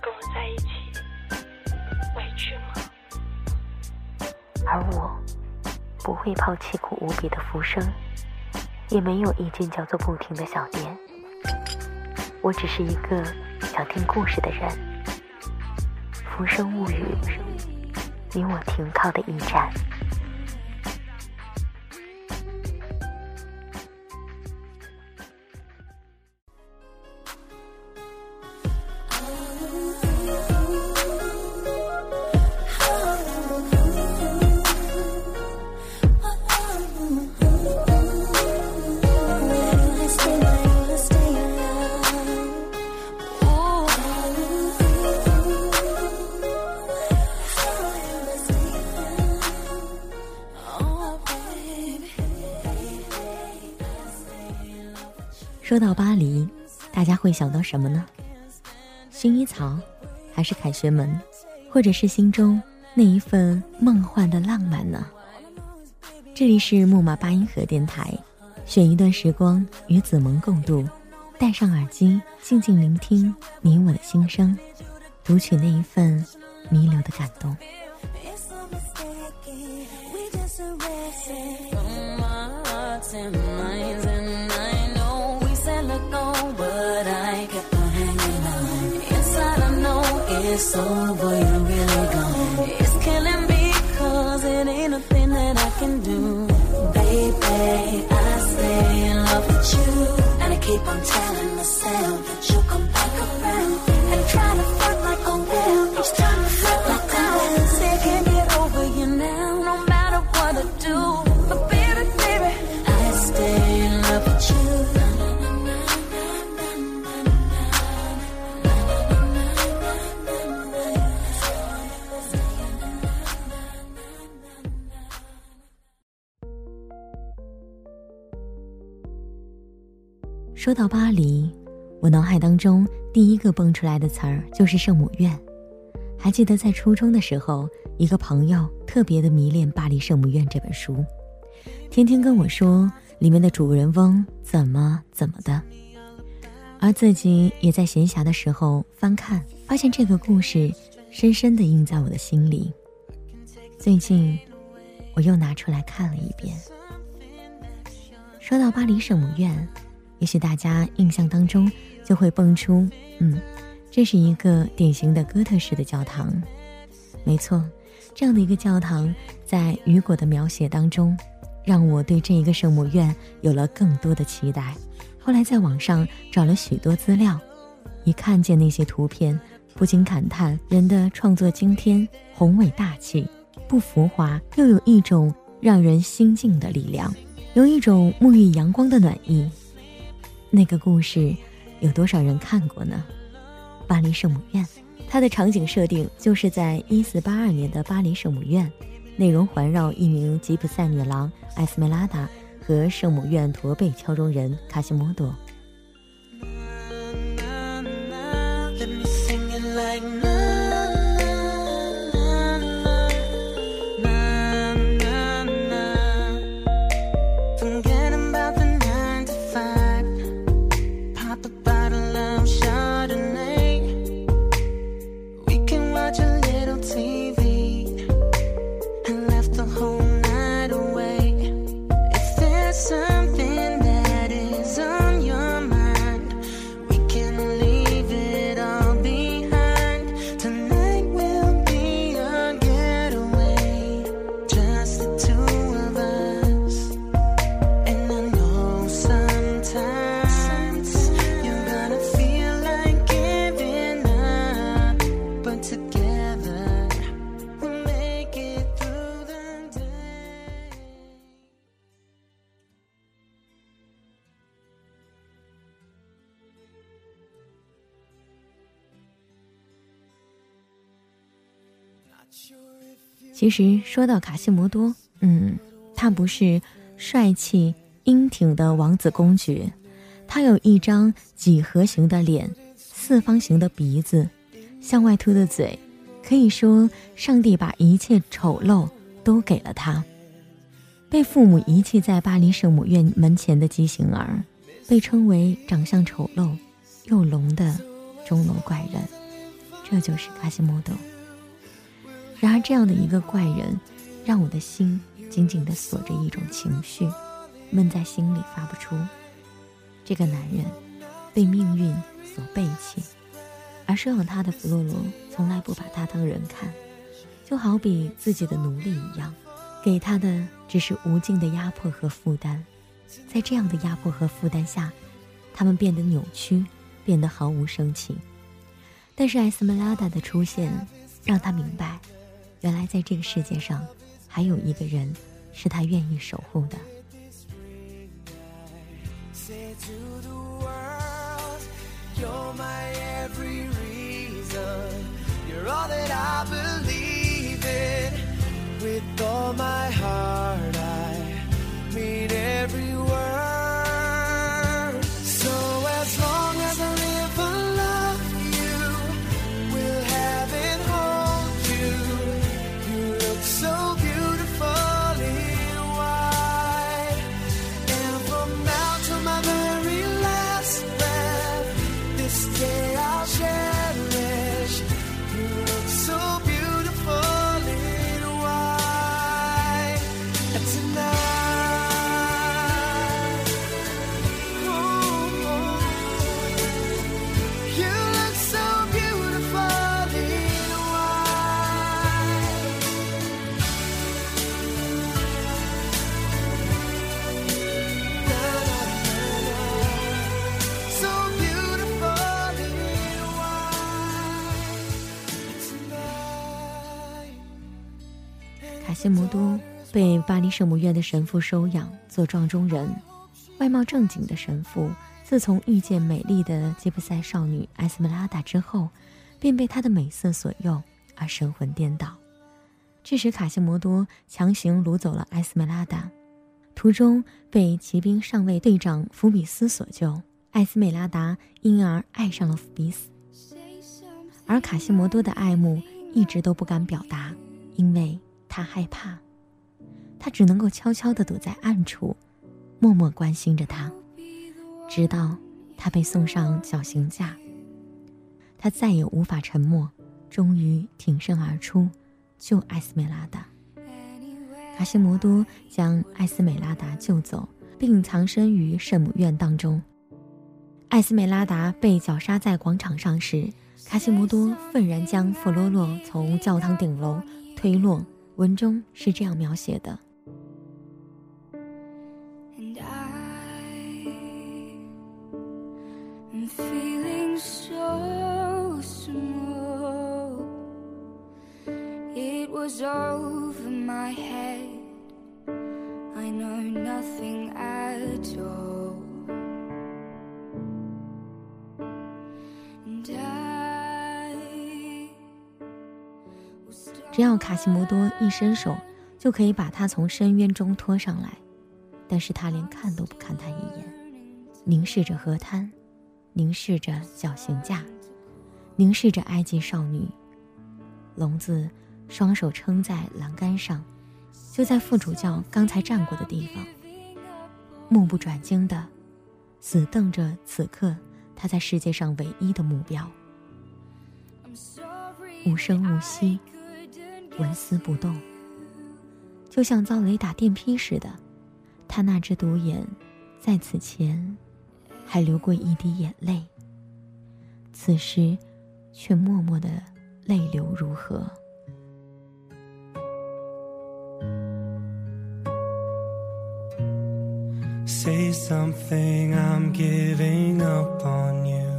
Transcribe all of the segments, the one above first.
跟我在一起，委屈吗？而我不会抛弃苦无比的浮生，也没有一间叫做“不停”的小店。我只是一个想听故事的人。浮生物语，你我停靠的驿站。说到巴黎，大家会想到什么呢？薰衣草，还是凯旋门，或者是心中那一份梦幻的浪漫呢？这里是木马八音盒电台，选一段时光与子萌共度，戴上耳机，静静聆听你我的心声，读取那一份弥留的感动。it's over, you're really gone. It's killing me cause it ain't nothing that I can do. Baby, I stay in love with you. And I keep on telling myself 说到巴黎，我脑海当中第一个蹦出来的词儿就是圣母院。还记得在初中的时候，一个朋友特别的迷恋《巴黎圣母院》这本书，天天跟我说里面的主人翁怎么怎么的，而自己也在闲暇的时候翻看，发现这个故事深深的印在我的心里。最近，我又拿出来看了一遍。说到巴黎圣母院。也许大家印象当中就会蹦出，嗯，这是一个典型的哥特式的教堂。没错，这样的一个教堂，在雨果的描写当中，让我对这一个圣母院有了更多的期待。后来在网上找了许多资料，一看见那些图片，不禁感叹人的创作惊天、宏伟大气，不浮华，又有一种让人心静的力量，有一种沐浴阳光的暖意。那个故事，有多少人看过呢？巴黎圣母院，它的场景设定就是在一四八二年的巴黎圣母院，内容环绕一名吉普赛女郎艾斯梅拉达和圣母院驼背敲钟人卡西莫多。其实说到卡西摩多，嗯，他不是帅气英挺的王子公爵，他有一张几何形的脸，四方形的鼻子，向外凸的嘴，可以说上帝把一切丑陋都给了他。被父母遗弃在巴黎圣母院门前的畸形儿，被称为长相丑陋又聋的钟楼怪人，这就是卡西莫多。然而，这样的一个怪人，让我的心紧紧地锁着一种情绪，闷在心里发不出。这个男人被命运所背弃，而收养他的弗洛罗从来不把他当人看，就好比自己的奴隶一样。给他的只是无尽的压迫和负担，在这样的压迫和负担下，他们变得扭曲，变得毫无生气。但是艾斯梅拉达的出现，让他明白，原来在这个世界上，还有一个人是他愿意守护的。With all my heart, I mean 卡西摩多被巴黎圣母院的神父收养做撞钟人，外貌正经的神父，自从遇见美丽的吉普赛少女艾斯梅拉达之后，便被她的美色所诱而神魂颠倒，致使卡西摩多强行掳走了艾斯梅拉达，途中被骑兵上尉队长福比斯所救，艾斯美拉达因而爱上了福比斯，而卡西摩多的爱慕一直都不敢表达，因为他害怕，他只能够悄悄地躲在暗处，默默关心着他，直到他被送上绞刑架。他再也无法沉默，终于挺身而出，救艾斯美拉达。卡西摩多将艾斯美拉达救走，并藏身于圣母院当中。艾斯美拉达被绞杀在广场上时，卡西摩多愤然将弗罗洛从教堂顶楼推落。文中是这样描写的：And I am feeling so small. It was over my head. I know nothing at all. 只要卡西莫多一伸手，就可以把他从深渊中拖上来，但是他连看都不看他一眼，凝视着河滩，凝视着绞刑架，凝视着埃及少女。聋子双手撑在栏杆上，就在副主教刚才站过的地方，目不转睛的死瞪着此刻他在世界上唯一的目标。无声无息，纹丝不动，就像遭雷打电劈似的。他那只独眼，在此前还流过一滴眼泪，此时却默默的泪流如河。Say something, I'm giving up on you.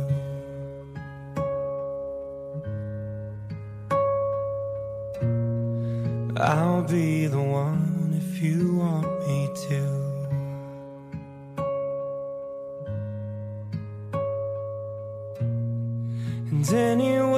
I'll be the one if you want me to. And anywhere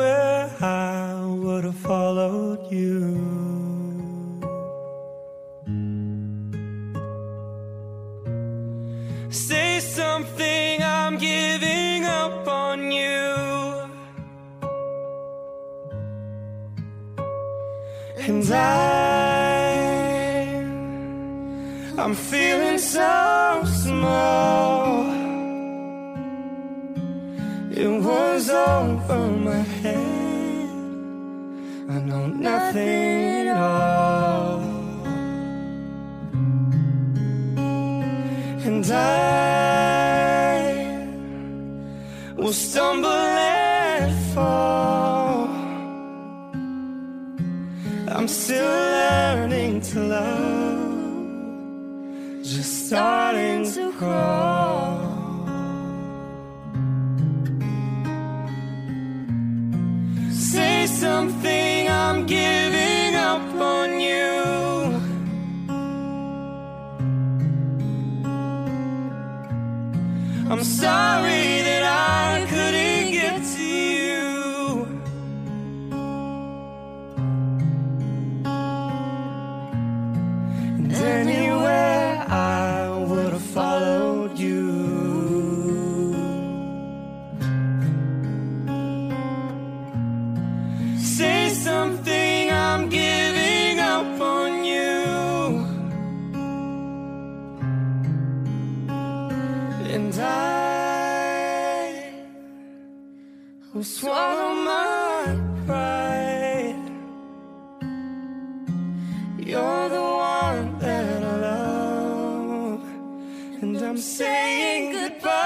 It was over my head. I know nothing at all. And I will stumble and fall. I'm still learning to love, just starting to crawl. I'm sorry I'm saying goodbye.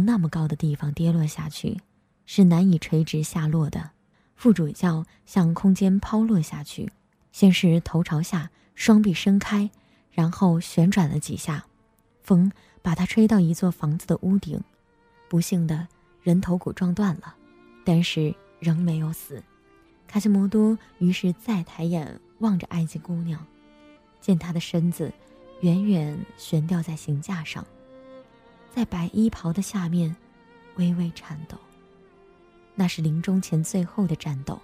从那么高的地方跌落下去，是难以垂直下落的。副主教向空间抛落下去，先是头朝下，双臂伸开，然后旋转了几下，风把他吹到一座房子的屋顶。不幸的人头骨撞断了，但是仍没有死。卡西莫多于是再抬眼望着埃及姑娘，见她的身子远远悬吊在行架上。在白衣袍的下面，微微颤抖。那是临终前最后的战斗。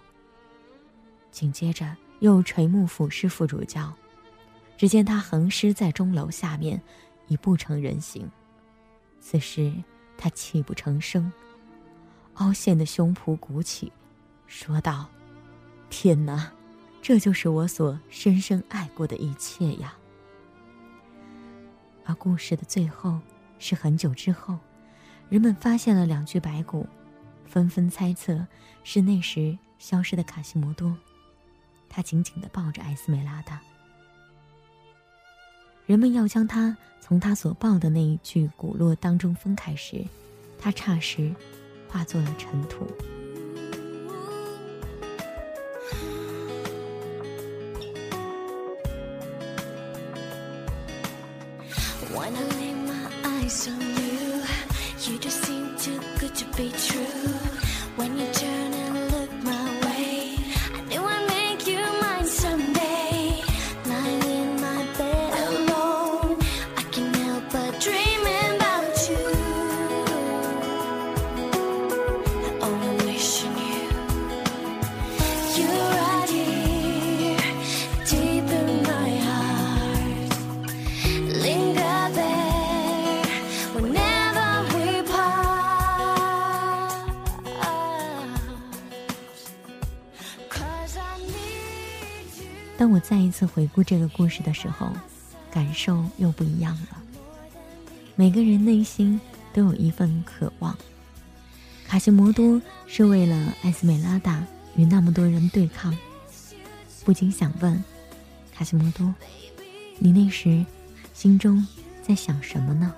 紧接着又垂目俯视副主教，只见他横尸在钟楼下面，已不成人形。此时他泣不成声，凹陷的胸脯鼓起，说道：“天哪，这就是我所深深爱过的一切呀！”而故事的最后。是很久之后，人们发现了两具白骨，纷纷猜测是那时消失的卡西莫多。他紧紧地抱着艾斯梅拉达。人们要将他从他所抱的那一具骨落当中分开时，他霎时化作了尘土。Be true. 次回顾这个故事的时候，感受又不一样了。每个人内心都有一份渴望，卡西摩多是为了艾斯美拉达与那么多人对抗，不禁想问：卡西摩多，你那时心中在想什么呢？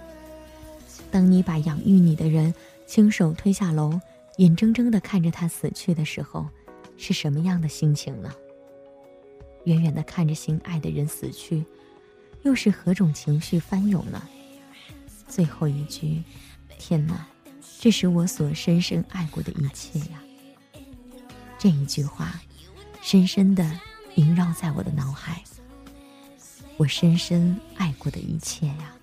当你把养育你的人亲手推下楼，眼睁睁地看着他死去的时候，是什么样的心情呢？远远地看着心爱的人死去，又是何种情绪翻涌呢？最后一句，天哪，这是我所深深爱过的一切呀！这一句话，深深地萦绕在我的脑海。我深深爱过的一切呀！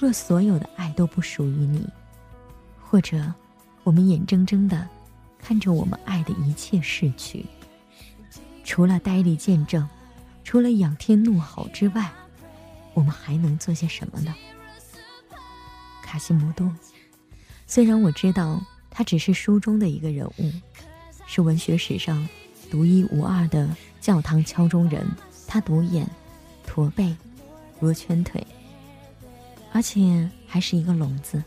若所有的爱都不属于你，或者我们眼睁睁地看着我们爱的一切逝去，除了呆立见证，除了仰天怒吼之外，我们还能做些什么呢？卡西莫多，虽然我知道他只是书中的一个人物，是文学史上独一无二的教堂敲钟人，他独眼、驼背、罗圈腿。而且还是一个聋子，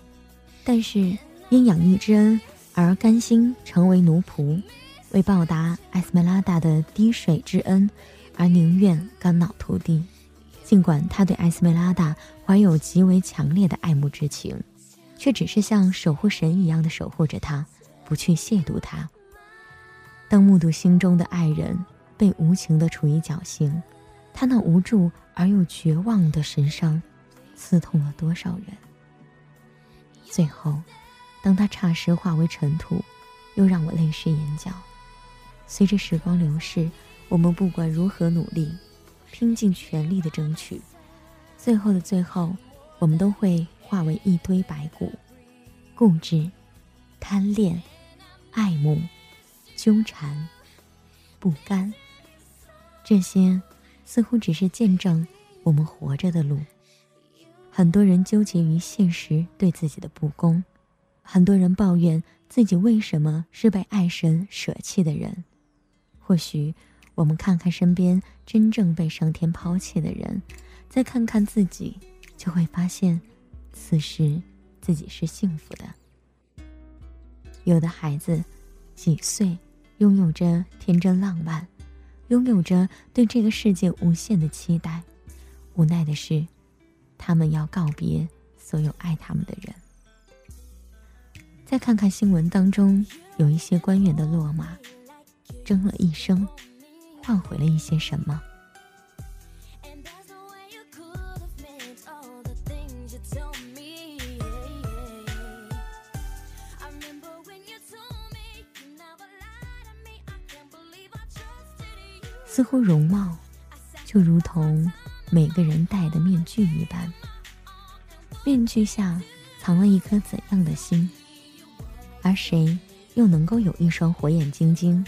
但是因养育之恩而甘心成为奴仆，为报答艾斯梅拉达的滴水之恩而宁愿肝脑涂地。尽管他对艾斯梅拉达怀有极为强烈的爱慕之情，却只是像守护神一样的守护着他，不去亵渎他。当目睹心中的爱人被无情的处以绞刑，他那无助而又绝望的神伤。刺痛了多少人？最后，当他霎时化为尘土，又让我泪湿眼角。随着时光流逝，我们不管如何努力，拼尽全力的争取，最后的最后，我们都会化为一堆白骨。固执、贪恋、爱慕、纠缠、不甘，这些似乎只是见证我们活着的路。很多人纠结于现实对自己的不公，很多人抱怨自己为什么是被爱神舍弃的人。或许，我们看看身边真正被上天抛弃的人，再看看自己，就会发现，此时自己是幸福的。有的孩子，几岁，拥有着天真浪漫，拥有着对这个世界无限的期待，无奈的是。他们要告别所有爱他们的人。再看看新闻当中，有一些官员的落马，争了一生，换回了一些什么？似乎容貌，就如同。每个人戴的面具一般，面具下藏了一颗怎样的心？而谁又能够有一双火眼金睛？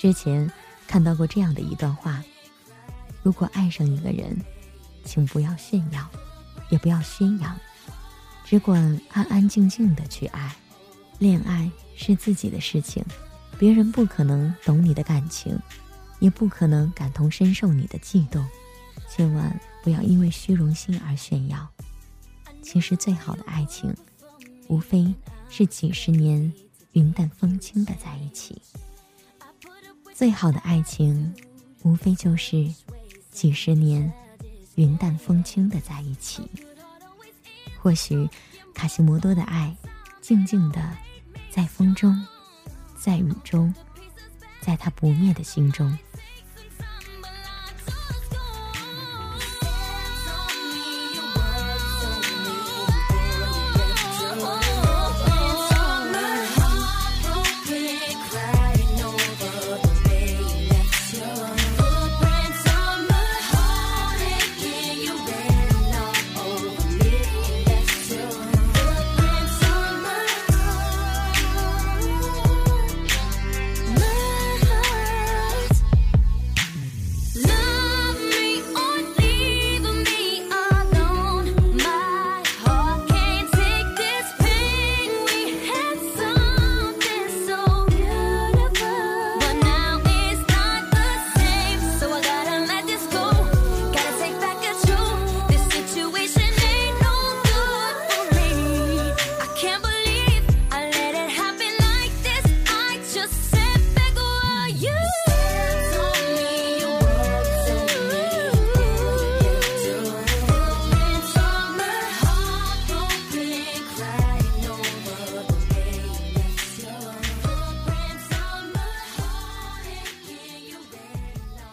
之前看到过这样的一段话：如果爱上一个人，请不要炫耀，也不要宣扬，只管安安静静的去爱。恋爱是自己的事情，别人不可能懂你的感情，也不可能感同身受你的悸动。千万不要因为虚荣心而炫耀。其实最好的爱情，无非是几十年云淡风轻的在一起。最好的爱情，无非就是几十年云淡风轻的在一起。或许，卡西莫多的爱，静静的在风中，在雨中，在他不灭的心中。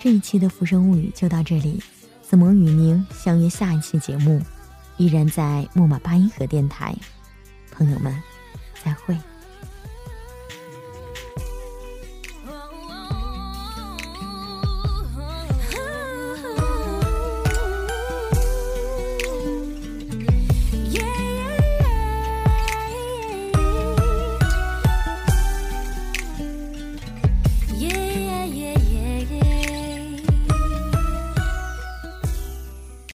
这一期的《浮生物语》就到这里，子萌与您相约下一期节目，依然在木马八音盒电台，朋友们，再会。